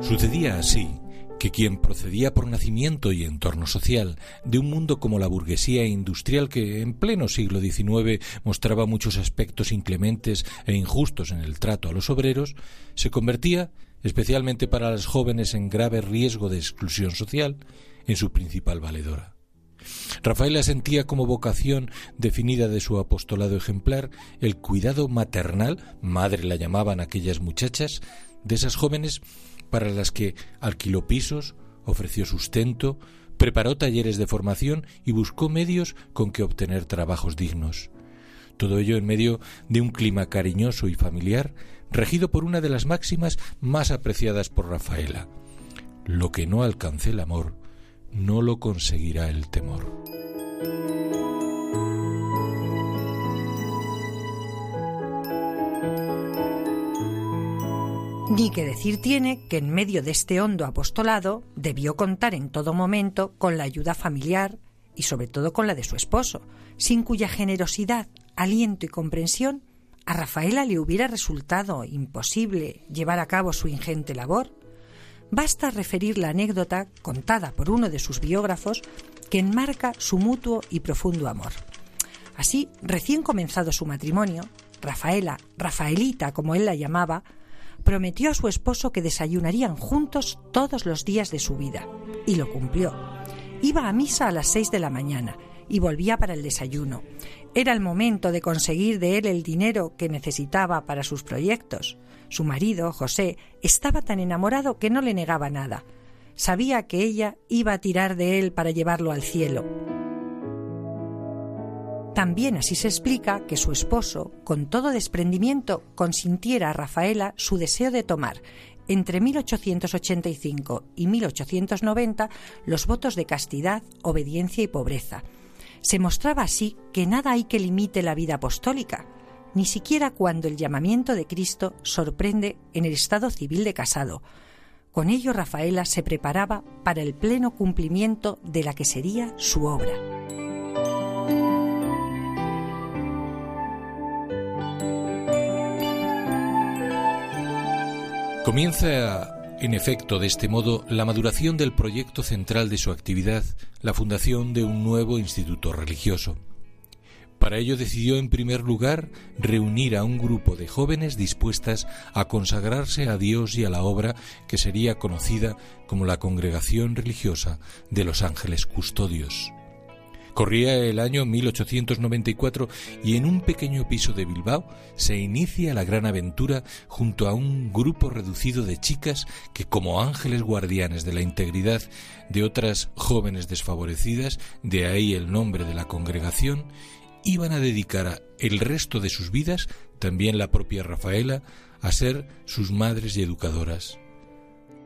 [SPEAKER 9] Sucedía así que quien procedía por nacimiento y entorno social de un mundo como la burguesía industrial que en pleno siglo XIX mostraba muchos aspectos inclementes e injustos en el trato a los obreros, se convertía especialmente para las jóvenes en grave riesgo de exclusión social, en su principal valedora. Rafaela sentía como vocación definida de su apostolado ejemplar el cuidado maternal, madre la llamaban aquellas muchachas, de esas jóvenes para las que alquiló pisos, ofreció sustento, preparó talleres de formación y buscó medios con que obtener trabajos dignos. Todo ello en medio de un clima cariñoso y familiar, regido por una de las máximas más apreciadas por Rafaela. Lo que no alcance el amor, no lo conseguirá el temor.
[SPEAKER 8] Ni que decir tiene que en medio de este hondo apostolado debió contar en todo momento con la ayuda familiar y sobre todo con la de su esposo, sin cuya generosidad, aliento y comprensión a Rafaela le hubiera resultado imposible llevar a cabo su ingente labor. Basta referir la anécdota contada por uno de sus biógrafos que enmarca su mutuo y profundo amor. Así, recién comenzado su matrimonio, Rafaela, Rafaelita como él la llamaba, prometió a su esposo que desayunarían juntos todos los días de su vida, y lo cumplió. Iba a misa a las seis de la mañana y volvía para el desayuno. Era el momento de conseguir de él el dinero que necesitaba para sus proyectos. Su marido, José, estaba tan enamorado que no le negaba nada. Sabía que ella iba a tirar de él para llevarlo al cielo. También así se explica que su esposo, con todo desprendimiento, consintiera a Rafaela su deseo de tomar, entre 1885 y 1890, los votos de castidad, obediencia y pobreza. Se mostraba así que nada hay que limite la vida apostólica, ni siquiera cuando el llamamiento de Cristo sorprende en el estado civil de casado. Con ello Rafaela se preparaba para el pleno cumplimiento de la que sería su obra.
[SPEAKER 9] Comienza en efecto, de este modo, la maduración del proyecto central de su actividad, la fundación de un nuevo instituto religioso. Para ello decidió en primer lugar reunir a un grupo de jóvenes dispuestas a consagrarse a Dios y a la obra que sería conocida como la Congregación Religiosa de los Ángeles Custodios. Corría el año 1894 y en un pequeño piso de Bilbao se inicia la gran aventura junto a un grupo reducido de chicas que como ángeles guardianes de la integridad de otras jóvenes desfavorecidas, de ahí el nombre de la congregación, iban a dedicar el resto de sus vidas, también la propia Rafaela, a ser sus madres y educadoras.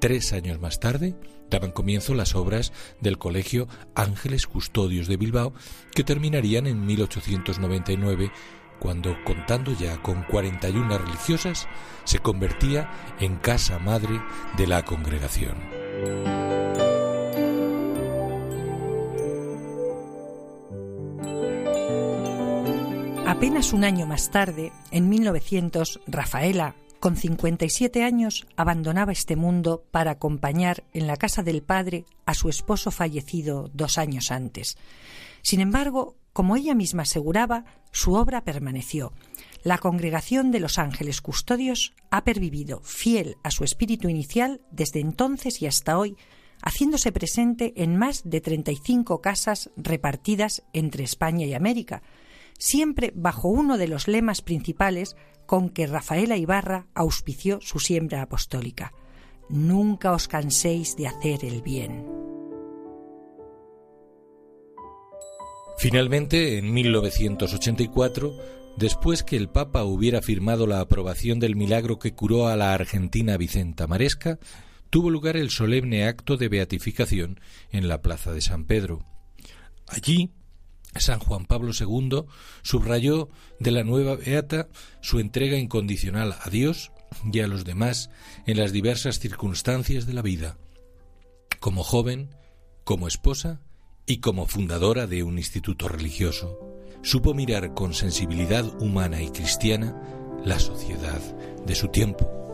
[SPEAKER 9] Tres años más tarde, daban comienzo las obras del Colegio Ángeles Custodios de Bilbao, que terminarían en 1899, cuando, contando ya con 41 religiosas, se convertía en casa madre de la congregación.
[SPEAKER 8] Apenas un año más tarde, en 1900, Rafaela, con 57 años abandonaba este mundo para acompañar en la casa del padre a su esposo fallecido dos años antes. Sin embargo, como ella misma aseguraba, su obra permaneció. La congregación de los ángeles custodios ha pervivido fiel a su espíritu inicial desde entonces y hasta hoy, haciéndose presente en más de 35 casas repartidas entre España y América, siempre bajo uno de los lemas principales con que Rafaela Ibarra auspició su siembra apostólica. Nunca os canséis de hacer el bien.
[SPEAKER 9] Finalmente, en 1984, después que el Papa hubiera firmado la aprobación del milagro que curó a la argentina Vicenta Maresca, tuvo lugar el solemne acto de beatificación en la Plaza de San Pedro. Allí, San Juan Pablo II subrayó de la nueva beata su entrega incondicional a Dios y a los demás en las diversas circunstancias de la vida, como joven, como esposa y como fundadora de un instituto religioso. Supo mirar con sensibilidad humana y cristiana la sociedad de su tiempo.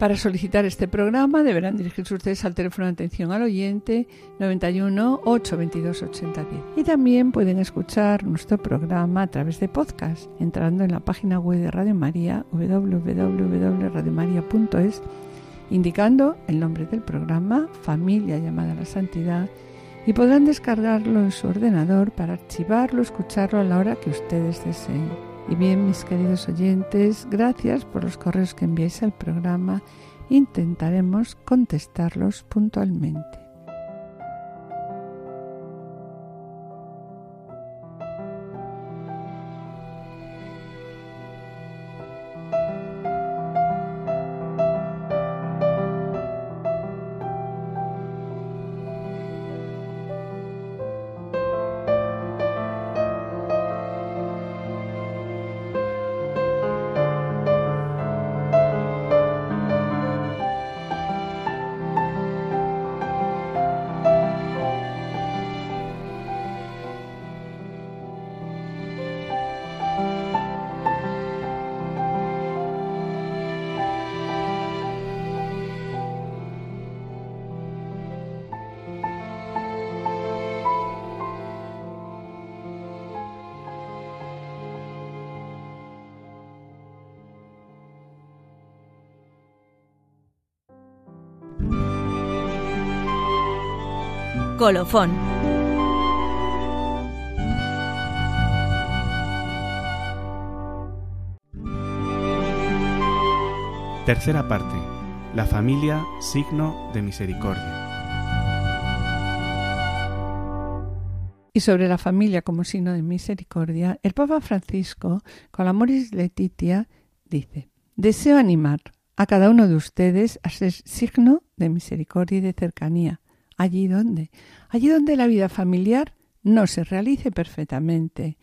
[SPEAKER 2] Para solicitar este programa deberán dirigirse ustedes al teléfono de atención al oyente 91 822 8010. Y también pueden escuchar nuestro programa a través de podcast entrando en la página web de Radio María www.radiomaria.es indicando el nombre del programa Familia llamada a la Santidad y podrán descargarlo en su ordenador para archivarlo, escucharlo a la hora que ustedes deseen. Y bien, mis queridos oyentes, gracias por los correos que enviáis al programa. Intentaremos contestarlos puntualmente.
[SPEAKER 1] Colofón.
[SPEAKER 4] Tercera parte. La familia, signo de misericordia.
[SPEAKER 2] Y sobre la familia como signo de misericordia, el Papa Francisco, con la Moris Letitia, dice, deseo animar a cada uno de ustedes a ser signo de misericordia y de cercanía, allí donde, allí donde la vida familiar no se realice perfectamente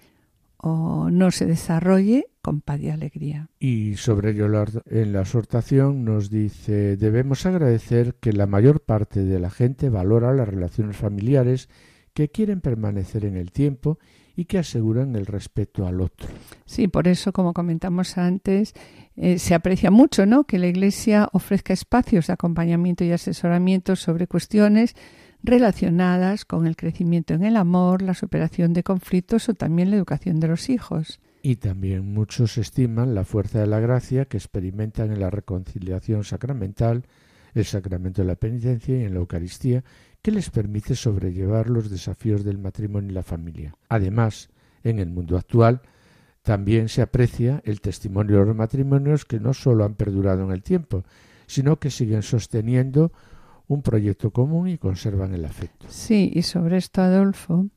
[SPEAKER 2] o no se desarrolle con paz y alegría.
[SPEAKER 3] Y sobre ello en la exhortación nos dice debemos agradecer que la mayor parte de la gente valora las relaciones familiares que quieren permanecer en el tiempo y que aseguran el respeto al otro.
[SPEAKER 2] Sí, por eso, como comentamos antes, eh, se aprecia mucho ¿no? que la Iglesia ofrezca espacios de acompañamiento y asesoramiento sobre cuestiones relacionadas con el crecimiento en el amor, la superación de conflictos o también la educación de los hijos.
[SPEAKER 3] Y también muchos estiman la fuerza de la gracia que experimentan en la reconciliación sacramental, el sacramento de la penitencia y en la Eucaristía, que les permite sobrellevar los desafíos del matrimonio y la familia. Además, en el mundo actual, también se aprecia el testimonio de los matrimonios que no solo han perdurado en el tiempo, sino que siguen sosteniendo un proyecto común y conservan el afecto.
[SPEAKER 2] Sí, y sobre esto Adolfo,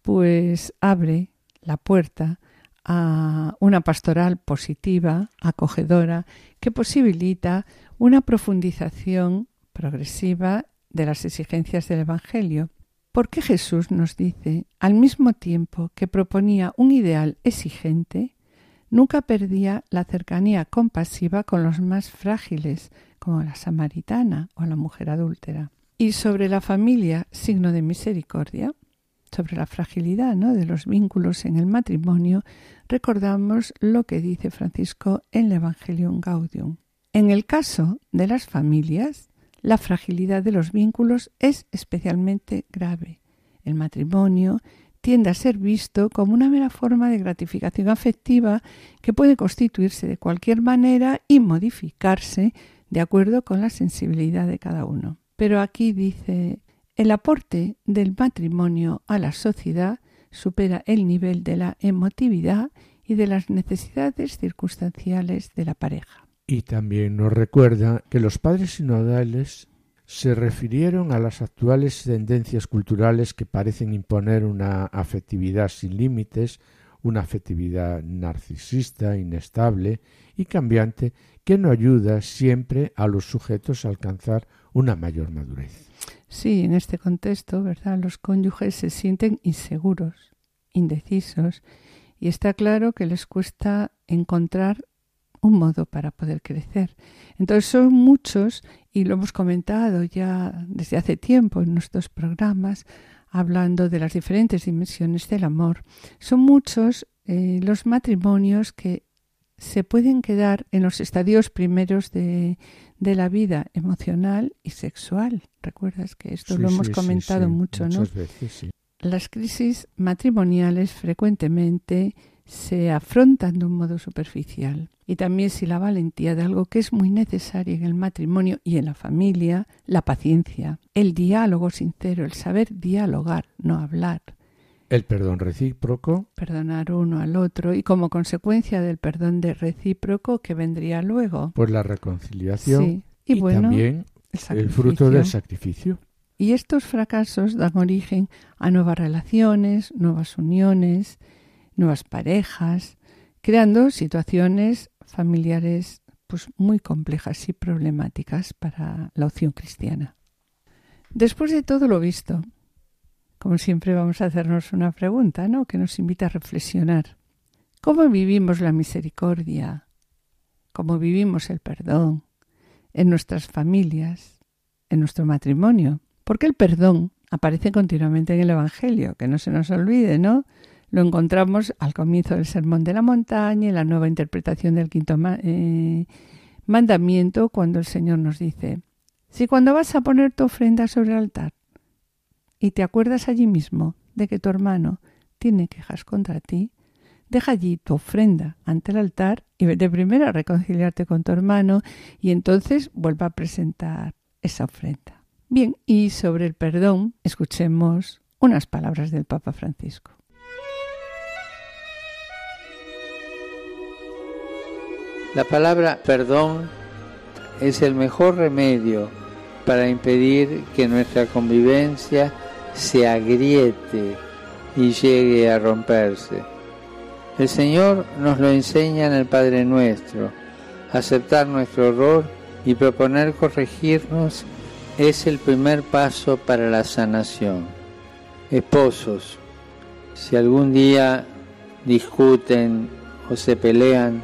[SPEAKER 2] pues abre la puerta a una pastoral positiva, acogedora, que posibilita una profundización progresiva de las exigencias del Evangelio porque Jesús nos dice, al mismo tiempo que proponía un ideal exigente, nunca perdía la cercanía compasiva con los más frágiles, como la samaritana o la mujer adúltera. Y sobre la familia, signo de misericordia, sobre la fragilidad ¿no? de los vínculos en el matrimonio, recordamos lo que dice Francisco en el Evangelium Gaudium. En el caso de las familias, la fragilidad de los vínculos es especialmente grave. El matrimonio tiende a ser visto como una mera forma de gratificación afectiva que puede constituirse de cualquier manera y modificarse de acuerdo con la sensibilidad de cada uno. Pero aquí dice, el aporte del matrimonio a la sociedad supera el nivel de la emotividad y de las necesidades circunstanciales de la pareja.
[SPEAKER 3] Y también nos recuerda que los padres sinodales se refirieron a las actuales tendencias culturales que parecen imponer una afectividad sin límites, una afectividad narcisista, inestable y cambiante que no ayuda siempre a los sujetos a alcanzar una mayor madurez.
[SPEAKER 2] Sí, en este contexto, ¿verdad? Los cónyuges se sienten inseguros, indecisos, y está claro que les cuesta encontrar un modo para poder crecer. Entonces son muchos, y lo hemos comentado ya desde hace tiempo en nuestros programas, hablando de las diferentes dimensiones del amor, son muchos eh, los matrimonios que se pueden quedar en los estadios primeros de, de la vida emocional y sexual. Recuerdas que esto lo hemos comentado mucho, ¿no?
[SPEAKER 3] Veces,
[SPEAKER 2] Las crisis matrimoniales frecuentemente se afrontan de un modo superficial. Y también si la valentía de algo que es muy necesario en el matrimonio y en la familia, la paciencia, el diálogo sincero, el saber dialogar, no hablar.
[SPEAKER 3] El perdón recíproco.
[SPEAKER 2] Perdonar uno al otro y como consecuencia del perdón de recíproco que vendría luego.
[SPEAKER 3] Pues la reconciliación.
[SPEAKER 2] Sí. Y, bueno,
[SPEAKER 3] también
[SPEAKER 2] el,
[SPEAKER 3] el fruto del sacrificio.
[SPEAKER 2] Y estos fracasos dan origen a nuevas relaciones, nuevas uniones, nuevas parejas, creando situaciones familiares pues muy complejas y problemáticas para la opción cristiana. Después de todo lo visto, como siempre vamos a hacernos una pregunta, ¿no? que nos invita a reflexionar. ¿Cómo vivimos la misericordia? ¿Cómo vivimos el perdón en nuestras familias, en nuestro matrimonio? Porque el perdón aparece continuamente en el Evangelio, que no se nos olvide, ¿no? Lo encontramos al comienzo del Sermón de la Montaña, en la nueva interpretación del quinto eh, mandamiento, cuando el Señor nos dice, si cuando vas a poner tu ofrenda sobre el altar y te acuerdas allí mismo de que tu hermano tiene quejas contra ti, deja allí tu ofrenda ante el altar y vete primero a reconciliarte con tu hermano y entonces vuelva a presentar esa ofrenda. Bien, y sobre el perdón, escuchemos unas palabras del Papa Francisco.
[SPEAKER 10] La palabra perdón es el mejor remedio para impedir que nuestra convivencia se agriete y llegue a romperse. El Señor nos lo enseña en el Padre Nuestro. Aceptar nuestro error y proponer corregirnos es el primer paso para la sanación. Esposos, si algún día discuten o se pelean,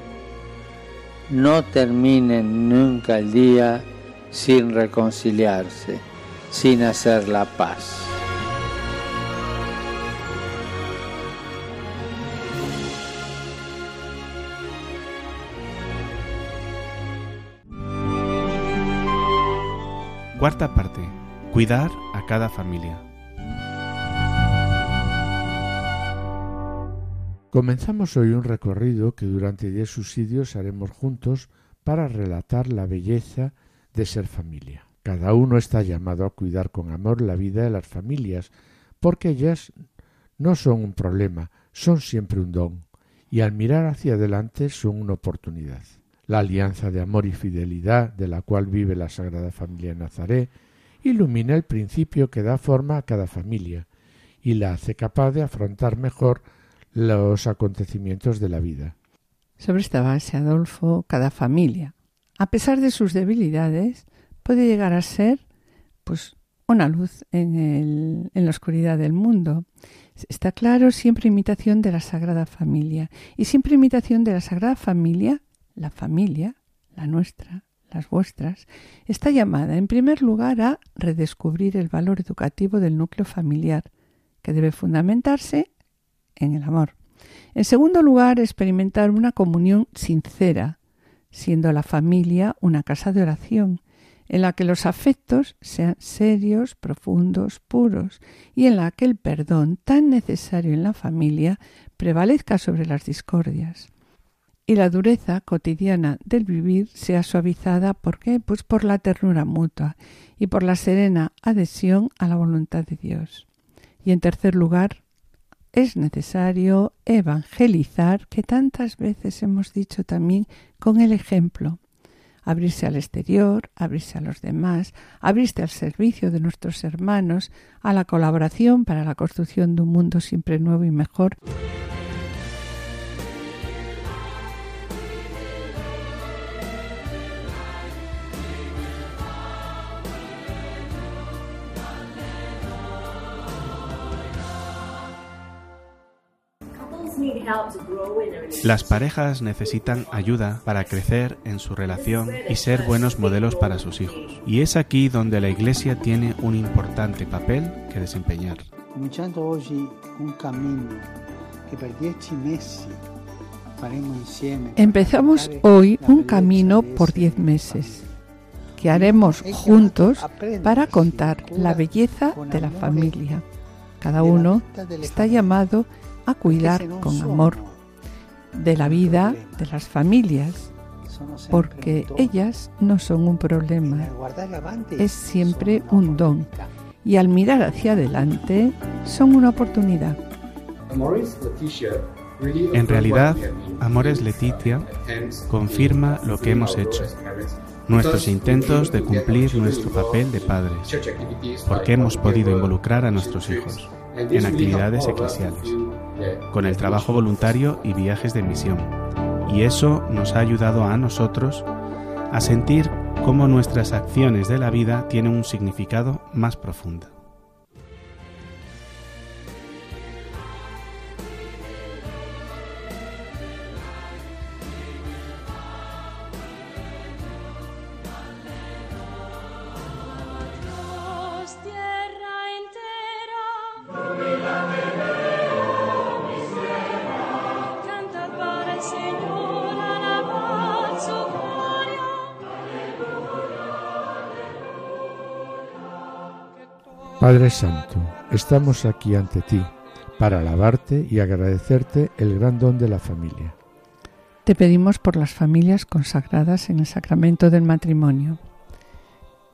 [SPEAKER 10] no terminen nunca el día sin reconciliarse, sin hacer la paz.
[SPEAKER 4] Cuarta parte. Cuidar a cada familia.
[SPEAKER 3] Comenzamos hoy un recorrido que durante diez subsidios haremos juntos para relatar la belleza de ser familia. Cada uno está llamado a cuidar con amor la vida de las familias, porque ellas no son un problema, son siempre un don, y al mirar hacia adelante son una oportunidad. La alianza de amor y fidelidad de la cual vive la Sagrada Familia de Nazaret ilumina el principio que da forma a cada familia y la hace capaz de afrontar mejor los acontecimientos de la vida.
[SPEAKER 2] Sobre esta base, Adolfo, cada familia, a pesar de sus debilidades, puede llegar a ser pues una luz en, el, en la oscuridad del mundo. Está claro, siempre imitación de la Sagrada Familia. Y siempre imitación de la Sagrada Familia, la familia, la nuestra, las vuestras, está llamada en primer lugar a redescubrir el valor educativo del núcleo familiar, que debe fundamentarse en el amor. En segundo lugar, experimentar una comunión sincera, siendo la familia una casa de oración, en la que los afectos sean serios, profundos, puros, y en la que el perdón tan necesario en la familia prevalezca sobre las discordias. Y la dureza cotidiana del vivir sea suavizada, ¿por qué? Pues por la ternura mutua y por la serena adhesión a la voluntad de Dios. Y en tercer lugar, es necesario evangelizar, que tantas veces hemos dicho también con el ejemplo. Abrirse al exterior, abrirse a los demás, abrirse al servicio de nuestros hermanos, a la colaboración para la construcción de un mundo siempre nuevo y mejor.
[SPEAKER 4] Las parejas necesitan ayuda para crecer en su relación y ser buenos modelos para sus hijos. Y es aquí donde la Iglesia tiene un importante papel que desempeñar.
[SPEAKER 2] Empezamos hoy un camino por diez meses que haremos juntos para contar la belleza de la familia. Cada uno está llamado a cuidar con amor de la vida de las familias, porque ellas no son un problema, es siempre un don. y al mirar hacia adelante son una oportunidad.
[SPEAKER 4] En realidad, Amores Leticia confirma lo que hemos hecho, nuestros intentos de cumplir nuestro papel de padres, porque hemos podido involucrar a nuestros hijos en actividades eclesiales, con el trabajo voluntario y viajes de misión. Y eso nos ha ayudado a nosotros a sentir cómo nuestras acciones de la vida tienen un significado más profundo.
[SPEAKER 3] Padre Santo, estamos aquí ante ti para alabarte y agradecerte el gran don de la familia.
[SPEAKER 2] Te pedimos por las familias consagradas en el sacramento del matrimonio,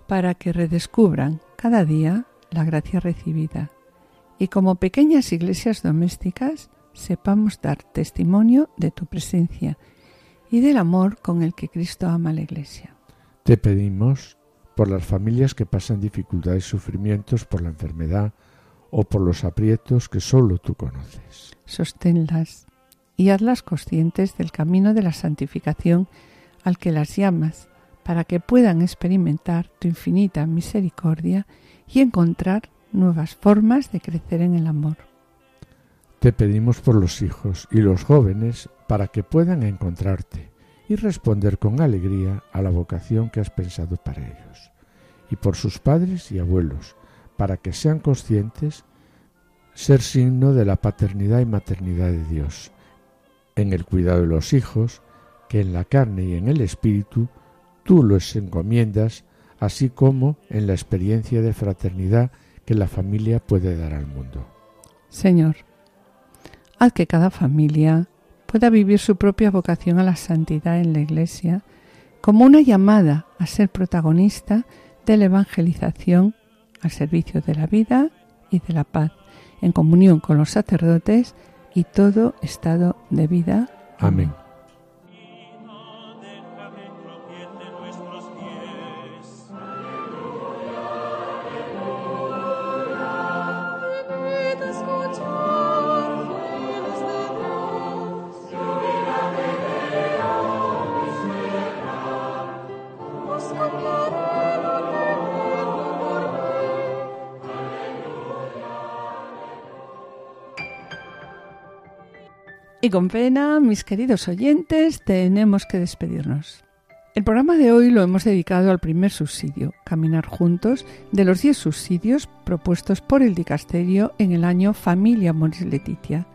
[SPEAKER 2] para que redescubran cada día la gracia recibida y como pequeñas iglesias domésticas sepamos dar testimonio de tu presencia y del amor con el que Cristo ama a la iglesia.
[SPEAKER 3] Te pedimos por las familias que pasan dificultades y sufrimientos por la enfermedad o por los aprietos que solo tú conoces.
[SPEAKER 2] Sosténlas y hazlas conscientes del camino de la santificación al que las llamas, para que puedan experimentar tu infinita misericordia y encontrar nuevas formas de crecer en el amor.
[SPEAKER 3] Te pedimos por los hijos y los jóvenes para que puedan encontrarte y responder con alegría a la vocación que has pensado para ellos, y por sus padres y abuelos, para que sean conscientes ser signo de la paternidad y maternidad de Dios, en el cuidado de los hijos, que en la carne y en el espíritu tú los encomiendas, así como en la experiencia de fraternidad que la familia puede dar al mundo.
[SPEAKER 2] Señor, haz que cada familia pueda vivir su propia vocación a la santidad en la Iglesia como una llamada a ser protagonista de la evangelización al servicio de la vida y de la paz, en comunión con los sacerdotes y todo estado de vida.
[SPEAKER 3] Amén.
[SPEAKER 2] Y con pena, mis queridos oyentes, tenemos que despedirnos. El programa de hoy lo hemos dedicado al primer subsidio, Caminar Juntos, de los 10 subsidios propuestos por el Dicasterio en el año Familia Moris Letitia.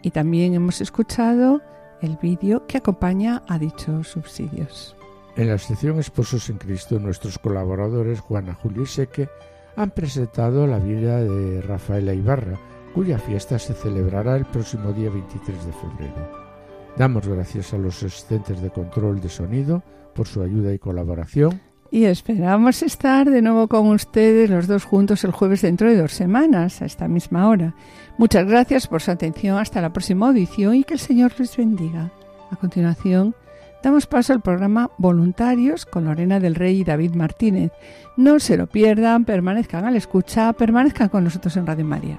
[SPEAKER 2] Y también hemos escuchado el vídeo que acompaña a dichos subsidios.
[SPEAKER 3] En la sección Esposos en Cristo, nuestros colaboradores Juana, Julio y Seque han presentado la vida de Rafaela Ibarra, cuya fiesta se celebrará el próximo día 23 de febrero. Damos gracias a los asistentes de control de sonido por su ayuda y colaboración.
[SPEAKER 2] Y esperamos estar de nuevo con ustedes los dos juntos el jueves dentro de dos semanas, a esta misma hora. Muchas gracias por su atención. Hasta la próxima audición y que el Señor les bendiga. A continuación, damos paso al programa Voluntarios con Lorena del Rey y David Martínez. No se lo pierdan, permanezcan a la escucha, permanezcan con nosotros en Radio María.